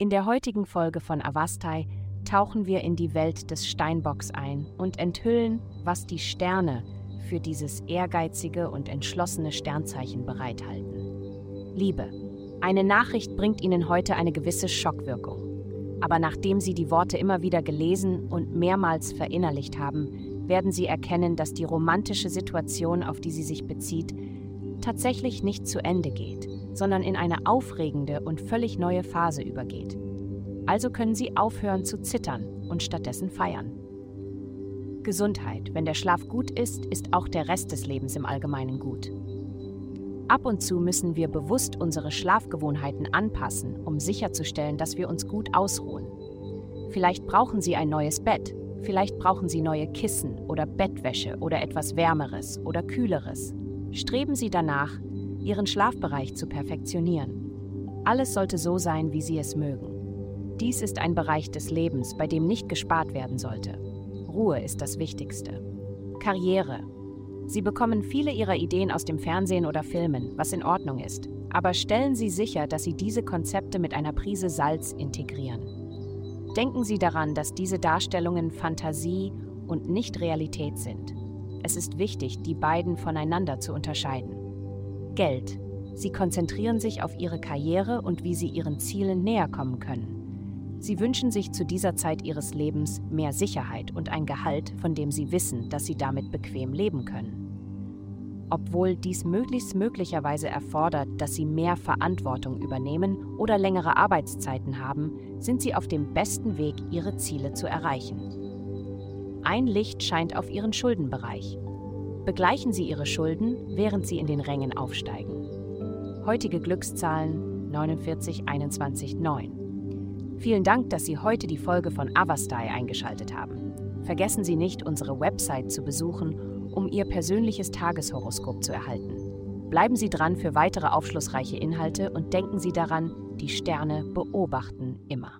In der heutigen Folge von Avastai tauchen wir in die Welt des Steinbocks ein und enthüllen, was die Sterne für dieses ehrgeizige und entschlossene Sternzeichen bereithalten. Liebe. Eine Nachricht bringt Ihnen heute eine gewisse Schockwirkung. Aber nachdem Sie die Worte immer wieder gelesen und mehrmals verinnerlicht haben, werden Sie erkennen, dass die romantische Situation, auf die sie sich bezieht, tatsächlich nicht zu Ende geht, sondern in eine aufregende und völlig neue Phase übergeht. Also können Sie aufhören zu zittern und stattdessen feiern. Gesundheit. Wenn der Schlaf gut ist, ist auch der Rest des Lebens im Allgemeinen gut. Ab und zu müssen wir bewusst unsere Schlafgewohnheiten anpassen, um sicherzustellen, dass wir uns gut ausruhen. Vielleicht brauchen Sie ein neues Bett, vielleicht brauchen Sie neue Kissen oder Bettwäsche oder etwas Wärmeres oder Kühleres. Streben Sie danach, Ihren Schlafbereich zu perfektionieren. Alles sollte so sein, wie Sie es mögen. Dies ist ein Bereich des Lebens, bei dem nicht gespart werden sollte. Ruhe ist das Wichtigste. Karriere. Sie bekommen viele Ihrer Ideen aus dem Fernsehen oder Filmen, was in Ordnung ist. Aber stellen Sie sicher, dass Sie diese Konzepte mit einer Prise Salz integrieren. Denken Sie daran, dass diese Darstellungen Fantasie und nicht Realität sind. Es ist wichtig, die beiden voneinander zu unterscheiden. Geld. Sie konzentrieren sich auf ihre Karriere und wie sie ihren Zielen näher kommen können. Sie wünschen sich zu dieser Zeit ihres Lebens mehr Sicherheit und ein Gehalt, von dem sie wissen, dass sie damit bequem leben können. Obwohl dies möglichst möglicherweise erfordert, dass sie mehr Verantwortung übernehmen oder längere Arbeitszeiten haben, sind sie auf dem besten Weg, ihre Ziele zu erreichen. Ein Licht scheint auf ihren Schuldenbereich. Begleichen Sie Ihre Schulden, während Sie in den Rängen aufsteigen. Heutige Glückszahlen 49 21 9. Vielen Dank, dass Sie heute die Folge von Avastai eingeschaltet haben. Vergessen Sie nicht, unsere Website zu besuchen, um Ihr persönliches Tageshoroskop zu erhalten. Bleiben Sie dran für weitere aufschlussreiche Inhalte und denken Sie daran, die Sterne beobachten immer.